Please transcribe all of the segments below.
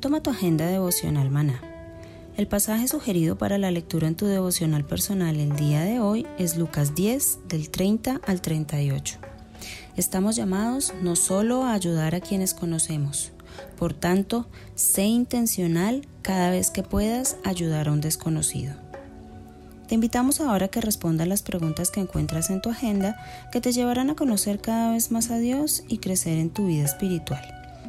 Toma tu agenda devocional maná. El pasaje sugerido para la lectura en tu devocional personal el día de hoy es Lucas 10 del 30 al 38. Estamos llamados no solo a ayudar a quienes conocemos, por tanto, sé intencional cada vez que puedas ayudar a un desconocido. Te invitamos ahora a que respondas las preguntas que encuentras en tu agenda que te llevarán a conocer cada vez más a Dios y crecer en tu vida espiritual.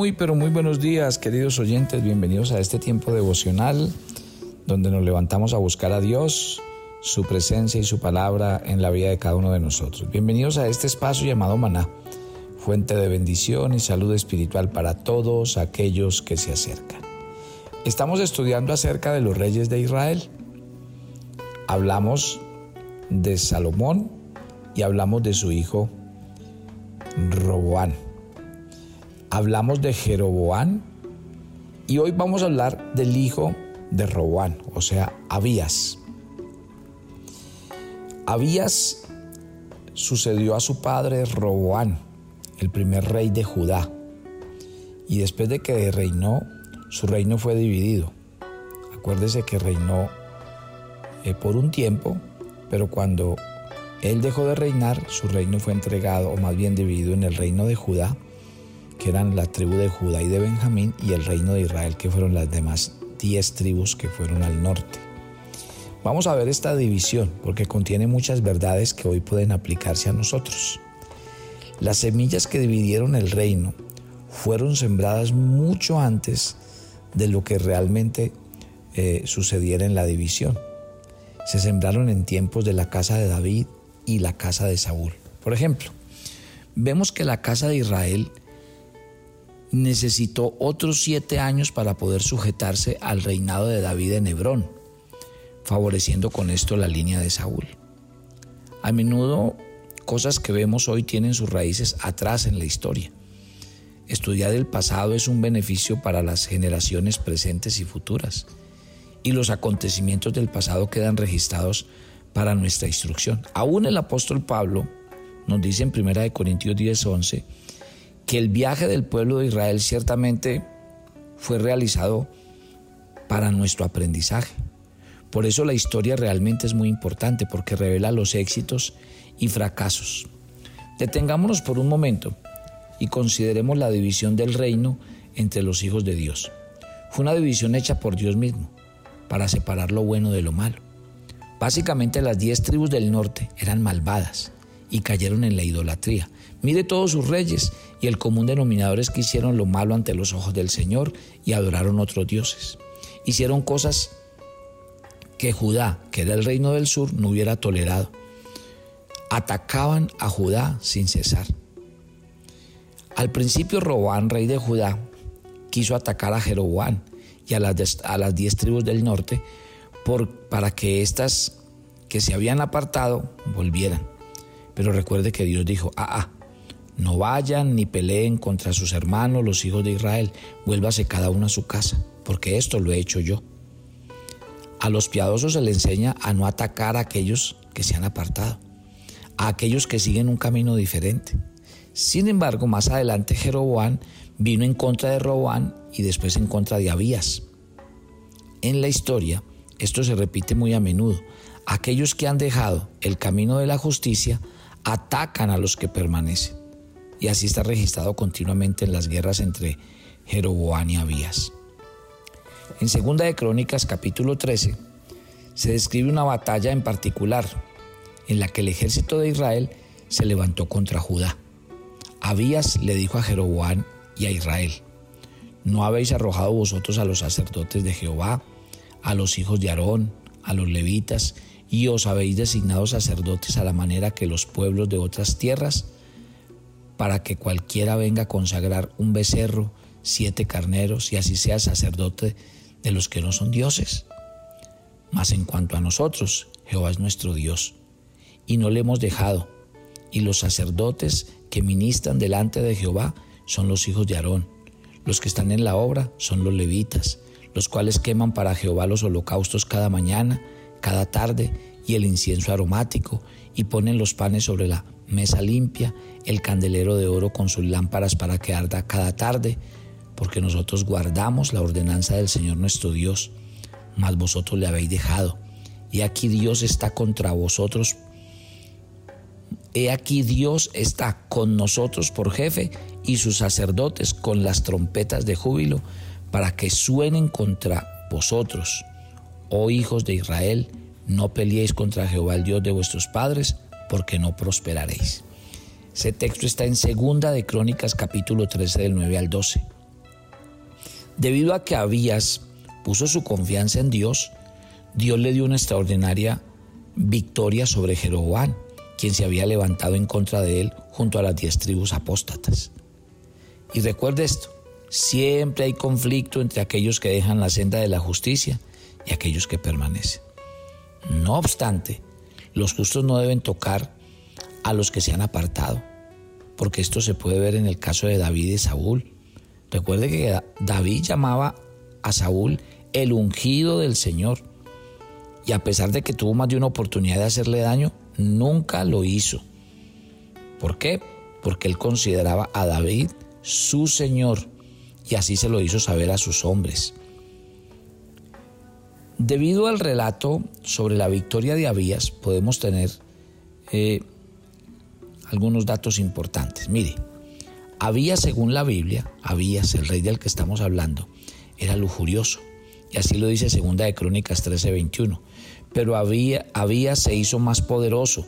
Muy, pero muy buenos días, queridos oyentes. Bienvenidos a este tiempo devocional donde nos levantamos a buscar a Dios, su presencia y su palabra en la vida de cada uno de nosotros. Bienvenidos a este espacio llamado Maná, fuente de bendición y salud espiritual para todos aquellos que se acercan. Estamos estudiando acerca de los reyes de Israel. Hablamos de Salomón y hablamos de su hijo Roboán hablamos de Jeroboán y hoy vamos a hablar del hijo de Roboán, o sea, Abías. Abías sucedió a su padre Roboán, el primer rey de Judá, y después de que reinó, su reino fue dividido. Acuérdese que reinó eh, por un tiempo, pero cuando él dejó de reinar, su reino fue entregado, o más bien dividido en el reino de Judá que eran la tribu de Judá y de Benjamín, y el reino de Israel, que fueron las demás diez tribus que fueron al norte. Vamos a ver esta división porque contiene muchas verdades que hoy pueden aplicarse a nosotros. Las semillas que dividieron el reino fueron sembradas mucho antes de lo que realmente eh, sucediera en la división. Se sembraron en tiempos de la casa de David y la casa de Saúl. Por ejemplo, vemos que la casa de Israel necesitó otros siete años para poder sujetarse al reinado de David en Hebrón, favoreciendo con esto la línea de Saúl. A menudo cosas que vemos hoy tienen sus raíces atrás en la historia. Estudiar el pasado es un beneficio para las generaciones presentes y futuras, y los acontecimientos del pasado quedan registrados para nuestra instrucción. Aún el apóstol Pablo nos dice en 1 Corintios 10:11 que el viaje del pueblo de Israel ciertamente fue realizado para nuestro aprendizaje. Por eso la historia realmente es muy importante porque revela los éxitos y fracasos. Detengámonos por un momento y consideremos la división del reino entre los hijos de Dios. Fue una división hecha por Dios mismo para separar lo bueno de lo malo. Básicamente las diez tribus del norte eran malvadas y cayeron en la idolatría. Mire todos sus reyes y el común denominador es que hicieron lo malo ante los ojos del Señor y adoraron otros dioses. Hicieron cosas que Judá, que era el reino del sur, no hubiera tolerado. Atacaban a Judá sin cesar. Al principio Robán, rey de Judá, quiso atacar a Jeroboán y a las, diez tribus del norte para que éstas que se habían apartado volvieran. Pero recuerde que Dios dijo, ah, ah, no vayan ni peleen contra sus hermanos, los hijos de Israel, vuélvase cada uno a su casa, porque esto lo he hecho yo. A los piadosos se les enseña a no atacar a aquellos que se han apartado, a aquellos que siguen un camino diferente. Sin embargo, más adelante Jeroboam vino en contra de Roboán y después en contra de Abías. En la historia, esto se repite muy a menudo. Aquellos que han dejado el camino de la justicia atacan a los que permanecen. Y así está registrado continuamente en las guerras entre Jeroboán y Abías. En Segunda de Crónicas capítulo 13 se describe una batalla en particular en la que el ejército de Israel se levantó contra Judá. Abías le dijo a Jeroboán y a Israel, ¿no habéis arrojado vosotros a los sacerdotes de Jehová, a los hijos de Aarón, a los levitas, y os habéis designado sacerdotes a la manera que los pueblos de otras tierras, para que cualquiera venga a consagrar un becerro, siete carneros, y así sea sacerdote de los que no son dioses? Mas en cuanto a nosotros, Jehová es nuestro Dios, y no le hemos dejado, y los sacerdotes que ministran delante de Jehová son los hijos de Aarón. Los que están en la obra son los levitas, los cuales queman para Jehová los holocaustos cada mañana, cada tarde, y el incienso aromático, y ponen los panes sobre la mesa limpia, el candelero de oro con sus lámparas para que arda cada tarde, porque nosotros guardamos la ordenanza del Señor nuestro Dios, mas vosotros le habéis dejado. Y aquí Dios está contra vosotros. He aquí Dios está con nosotros por jefe y sus sacerdotes con las trompetas de júbilo para que suenen contra vosotros. Oh hijos de Israel, no peleéis contra Jehová el Dios de vuestros padres, porque no prosperaréis. Ese texto está en Segunda de Crónicas capítulo 13 del 9 al 12. Debido a que Abías puso su confianza en Dios, Dios le dio una extraordinaria victoria sobre Jeroboam, quien se había levantado en contra de él junto a las diez tribus apóstatas. Y recuerde esto, siempre hay conflicto entre aquellos que dejan la senda de la justicia y aquellos que permanecen. No obstante, los justos no deben tocar a los que se han apartado, porque esto se puede ver en el caso de David y Saúl. Recuerde que David llamaba a Saúl el ungido del Señor, y a pesar de que tuvo más de una oportunidad de hacerle daño, nunca lo hizo. ¿Por qué? Porque él consideraba a David su Señor, y así se lo hizo saber a sus hombres. Debido al relato sobre la victoria de Abías, podemos tener eh, algunos datos importantes. Mire, Abías, según la Biblia, Abías, el rey del que estamos hablando, era lujurioso. Y así lo dice Segunda de Crónicas 13:21. Pero Abías se hizo más poderoso,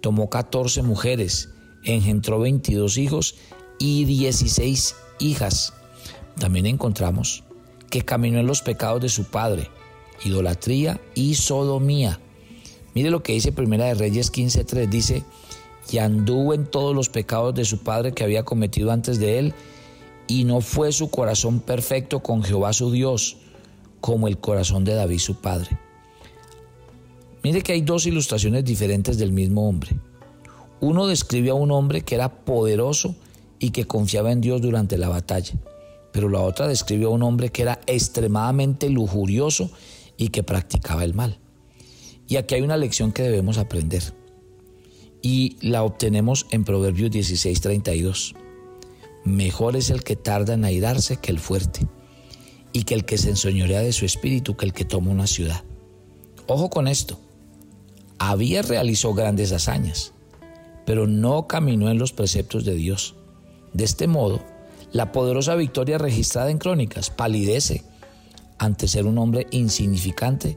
tomó 14 mujeres, engendró 22 hijos y 16 hijas. También encontramos que caminó en los pecados de su padre, idolatría y sodomía. Mire lo que dice Primera de Reyes 15:3, dice, y anduvo en todos los pecados de su padre que había cometido antes de él, y no fue su corazón perfecto con Jehová su Dios, como el corazón de David su padre. Mire que hay dos ilustraciones diferentes del mismo hombre. Uno describe a un hombre que era poderoso y que confiaba en Dios durante la batalla. Pero la otra describe a un hombre que era extremadamente lujurioso y que practicaba el mal. Y aquí hay una lección que debemos aprender. Y la obtenemos en Proverbios 16:32. Mejor es el que tarda en airarse que el fuerte, y que el que se ensoñorea de su espíritu que el que toma una ciudad. Ojo con esto. Había realizó grandes hazañas, pero no caminó en los preceptos de Dios. De este modo, la poderosa victoria registrada en Crónicas palidece ante ser un hombre insignificante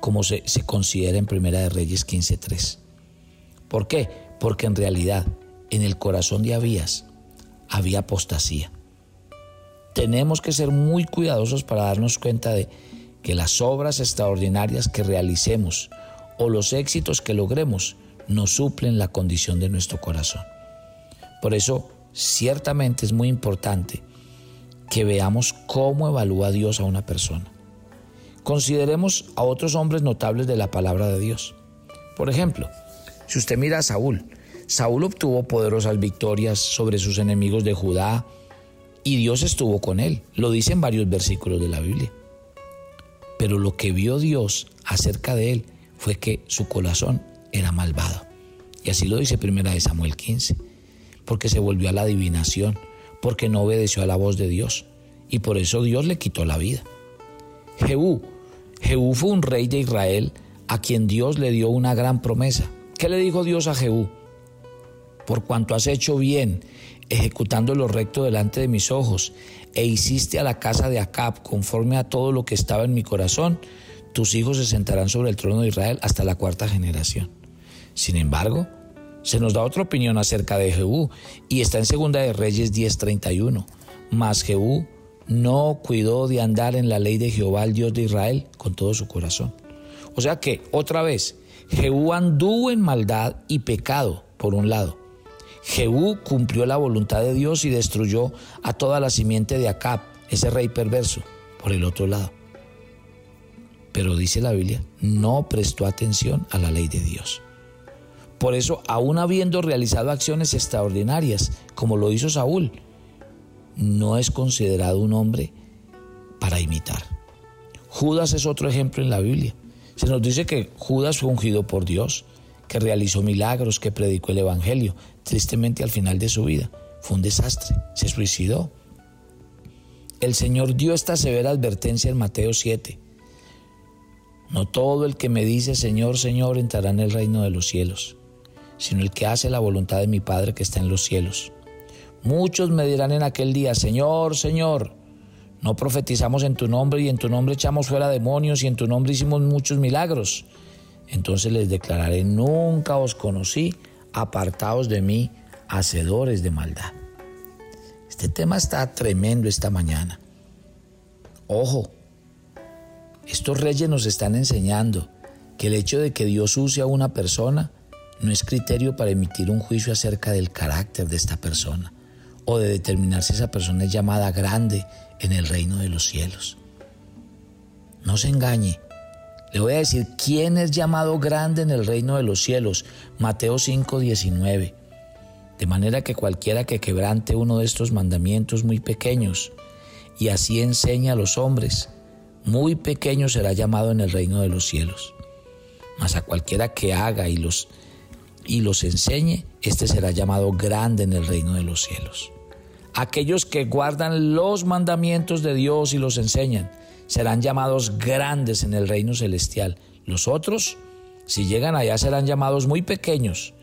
como se, considera en Primera de Reyes 15.3. ¿Por qué? Porque en realidad en el corazón de Abías había apostasía. Tenemos que ser muy cuidadosos para darnos cuenta de que las obras extraordinarias que realicemos o los éxitos que logremos no suplen la condición de nuestro corazón. Por eso, ciertamente es muy importante que veamos cómo evalúa Dios a una persona. Consideremos a otros hombres notables de la palabra de Dios. Por ejemplo, si usted mira a Saúl, Saúl obtuvo poderosas victorias sobre sus enemigos de Judá y Dios estuvo con él. Lo dicen varios versículos de la Biblia. Pero lo que vio Dios acerca de él fue que su corazón era malvado. Y así lo dice primera de Samuel 15, porque se volvió a la adivinación, porque no obedeció a la voz de Dios, y por eso Dios le quitó la vida. Jehú, Jehú fue un rey de Israel a quien Dios le dio una gran promesa. ¿Qué le dijo Dios a Jehú? Por cuanto has hecho bien, ejecutando lo recto delante de mis ojos, e hiciste a la casa de Acab conforme a todo lo que estaba en mi corazón, tus hijos se sentarán sobre el trono de Israel hasta la cuarta generación. Sin embargo, se nos da otra opinión acerca de Jehú y está en Segunda de Reyes 10:31. Mas Jehú no cuidó de andar en la ley de Jehová, el Dios de Israel, con todo su corazón. O sea que, otra vez, Jehú anduvo en maldad y pecado, por un lado. Jehú cumplió la voluntad de Dios y destruyó a toda la simiente de Acab, ese rey perverso, por el otro lado. Pero dice la Biblia, no prestó atención a la ley de Dios. Por eso, aún habiendo realizado acciones extraordinarias, como lo hizo Saúl, no es considerado un hombre para imitar. Judas es otro ejemplo en la Biblia. Se nos dice que Judas fue ungido por Dios, que realizó milagros, que predicó el Evangelio. Tristemente al final de su vida fue un desastre, se suicidó. El Señor dio esta severa advertencia en Mateo 7. No todo el que me dice Señor, Señor entrará en el reino de los cielos sino el que hace la voluntad de mi Padre que está en los cielos. Muchos me dirán en aquel día, Señor, Señor, no profetizamos en tu nombre y en tu nombre echamos fuera demonios y en tu nombre hicimos muchos milagros. Entonces les declararé, nunca os conocí, apartaos de mí, hacedores de maldad. Este tema está tremendo esta mañana. Ojo, estos reyes nos están enseñando que el hecho de que Dios use a una persona no es criterio para emitir un juicio acerca del carácter de esta persona o de determinar si esa persona es llamada grande en el reino de los cielos. No se engañe. Le voy a decir quién es llamado grande en el reino de los cielos. Mateo 5:19. De manera que cualquiera que quebrante uno de estos mandamientos muy pequeños y así enseña a los hombres, muy pequeño será llamado en el reino de los cielos. Mas a cualquiera que haga y los y los enseñe, este será llamado grande en el reino de los cielos. Aquellos que guardan los mandamientos de Dios y los enseñan, serán llamados grandes en el reino celestial. Los otros, si llegan allá, serán llamados muy pequeños.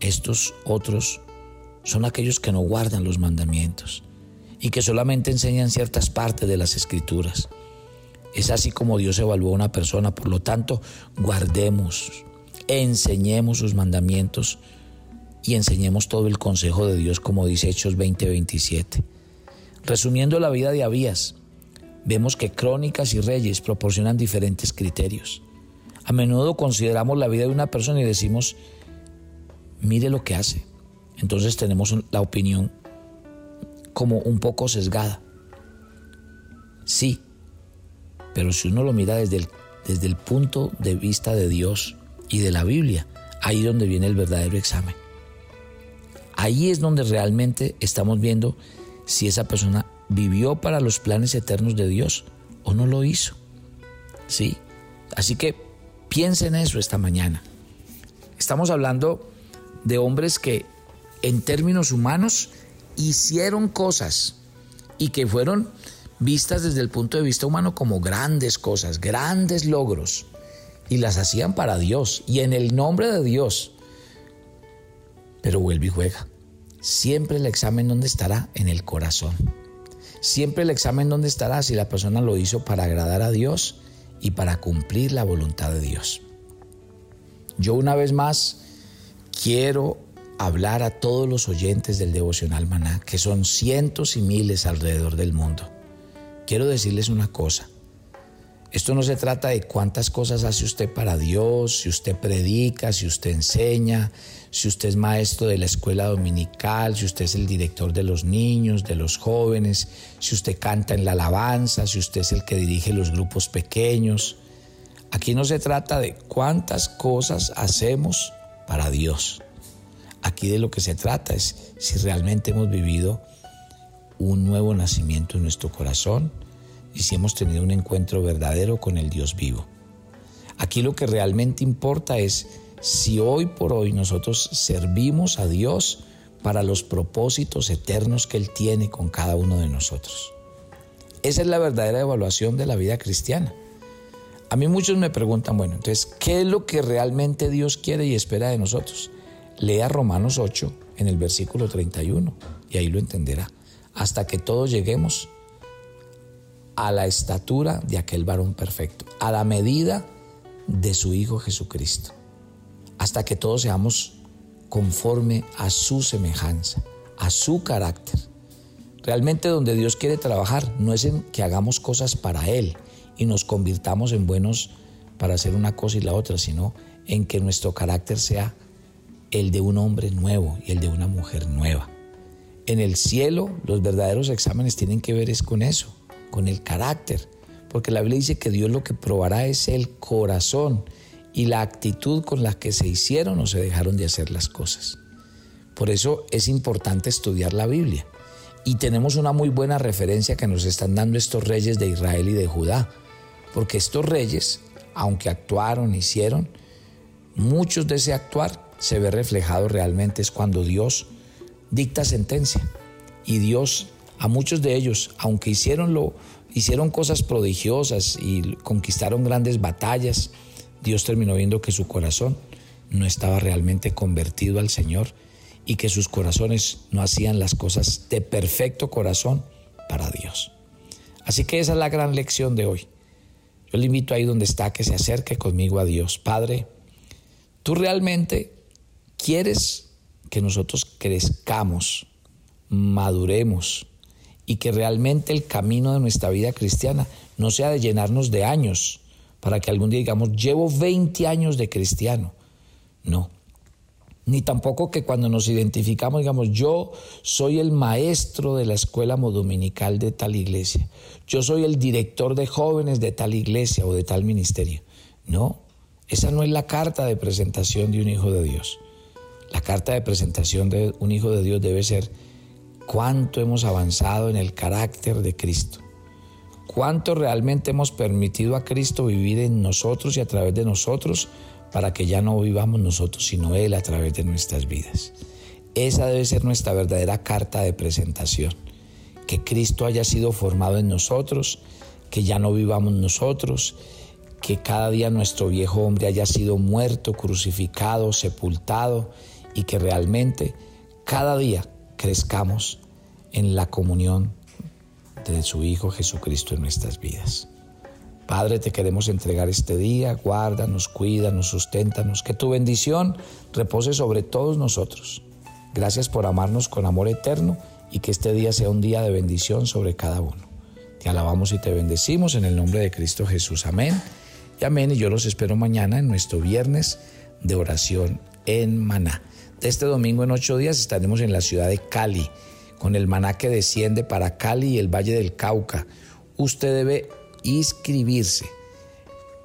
Estos otros son aquellos que no guardan los mandamientos y que solamente enseñan ciertas partes de las escrituras. Es así como Dios evalúa a una persona, por lo tanto, guardemos enseñemos sus mandamientos y enseñemos todo el consejo de Dios como dice Hechos 20:27. Resumiendo la vida de Abías, vemos que crónicas y reyes proporcionan diferentes criterios. A menudo consideramos la vida de una persona y decimos, mire lo que hace. Entonces tenemos la opinión como un poco sesgada. Sí, pero si uno lo mira desde el, desde el punto de vista de Dios, y de la Biblia. Ahí es donde viene el verdadero examen. Ahí es donde realmente estamos viendo si esa persona vivió para los planes eternos de Dios o no lo hizo. ¿Sí? Así que piensen en eso esta mañana. Estamos hablando de hombres que en términos humanos hicieron cosas y que fueron vistas desde el punto de vista humano como grandes cosas, grandes logros y las hacían para Dios y en el nombre de Dios. Pero vuelve y juega. Siempre el examen donde estará en el corazón. Siempre el examen donde estará si la persona lo hizo para agradar a Dios y para cumplir la voluntad de Dios. Yo una vez más quiero hablar a todos los oyentes del devocional maná, que son cientos y miles alrededor del mundo. Quiero decirles una cosa. Esto no se trata de cuántas cosas hace usted para Dios, si usted predica, si usted enseña, si usted es maestro de la escuela dominical, si usted es el director de los niños, de los jóvenes, si usted canta en la alabanza, si usted es el que dirige los grupos pequeños. Aquí no se trata de cuántas cosas hacemos para Dios. Aquí de lo que se trata es si realmente hemos vivido un nuevo nacimiento en nuestro corazón y si hemos tenido un encuentro verdadero con el Dios vivo. Aquí lo que realmente importa es si hoy por hoy nosotros servimos a Dios para los propósitos eternos que Él tiene con cada uno de nosotros. Esa es la verdadera evaluación de la vida cristiana. A mí muchos me preguntan, bueno, entonces, ¿qué es lo que realmente Dios quiere y espera de nosotros? Lea Romanos 8 en el versículo 31 y ahí lo entenderá. Hasta que todos lleguemos a la estatura de aquel varón perfecto, a la medida de su Hijo Jesucristo, hasta que todos seamos conforme a su semejanza, a su carácter. Realmente donde Dios quiere trabajar no es en que hagamos cosas para Él y nos convirtamos en buenos para hacer una cosa y la otra, sino en que nuestro carácter sea el de un hombre nuevo y el de una mujer nueva. En el cielo los verdaderos exámenes tienen que ver es con eso, con el carácter, porque la Biblia dice que Dios lo que probará es el corazón y la actitud con la que se hicieron o se dejaron de hacer las cosas. Por eso es importante estudiar la Biblia. Y tenemos una muy buena referencia que nos están dando estos reyes de Israel y de Judá, porque estos reyes, aunque actuaron, hicieron, muchos de ese actuar se ve reflejado realmente es cuando Dios dicta sentencia y Dios a muchos de ellos, aunque hicieron, lo, hicieron cosas prodigiosas y conquistaron grandes batallas, Dios terminó viendo que su corazón no estaba realmente convertido al Señor y que sus corazones no hacían las cosas de perfecto corazón para Dios. Así que esa es la gran lección de hoy. Yo le invito ahí donde está que se acerque conmigo a Dios. Padre, tú realmente quieres que nosotros crezcamos, maduremos, y que realmente el camino de nuestra vida cristiana no sea de llenarnos de años para que algún día digamos, llevo 20 años de cristiano. No. Ni tampoco que cuando nos identificamos digamos, yo soy el maestro de la escuela dominical de tal iglesia, yo soy el director de jóvenes de tal iglesia o de tal ministerio. No, esa no es la carta de presentación de un hijo de Dios. La carta de presentación de un hijo de Dios debe ser cuánto hemos avanzado en el carácter de Cristo, cuánto realmente hemos permitido a Cristo vivir en nosotros y a través de nosotros para que ya no vivamos nosotros, sino Él a través de nuestras vidas. Esa debe ser nuestra verdadera carta de presentación, que Cristo haya sido formado en nosotros, que ya no vivamos nosotros, que cada día nuestro viejo hombre haya sido muerto, crucificado, sepultado y que realmente cada día crezcamos en la comunión de su Hijo Jesucristo en nuestras vidas. Padre, te queremos entregar este día, guárdanos, cuídanos, susténtanos, que tu bendición repose sobre todos nosotros. Gracias por amarnos con amor eterno y que este día sea un día de bendición sobre cada uno. Te alabamos y te bendecimos en el nombre de Cristo Jesús. Amén. Y amén. Y yo los espero mañana en nuestro viernes de oración en Maná. Este domingo en ocho días estaremos en la ciudad de Cali con el maná que desciende para Cali y el Valle del Cauca. Usted debe inscribirse.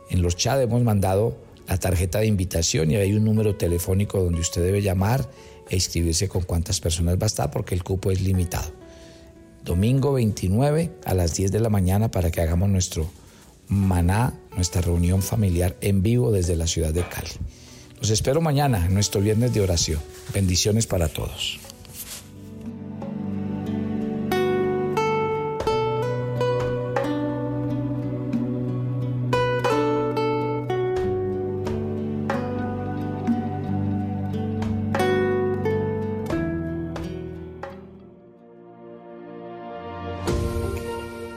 En los chats hemos mandado la tarjeta de invitación y hay un número telefónico donde usted debe llamar e inscribirse con cuántas personas va a estar porque el cupo es limitado. Domingo 29 a las 10 de la mañana para que hagamos nuestro maná, nuestra reunión familiar en vivo desde la ciudad de Cali. Los espero mañana en nuestro viernes de oración. Bendiciones para todos.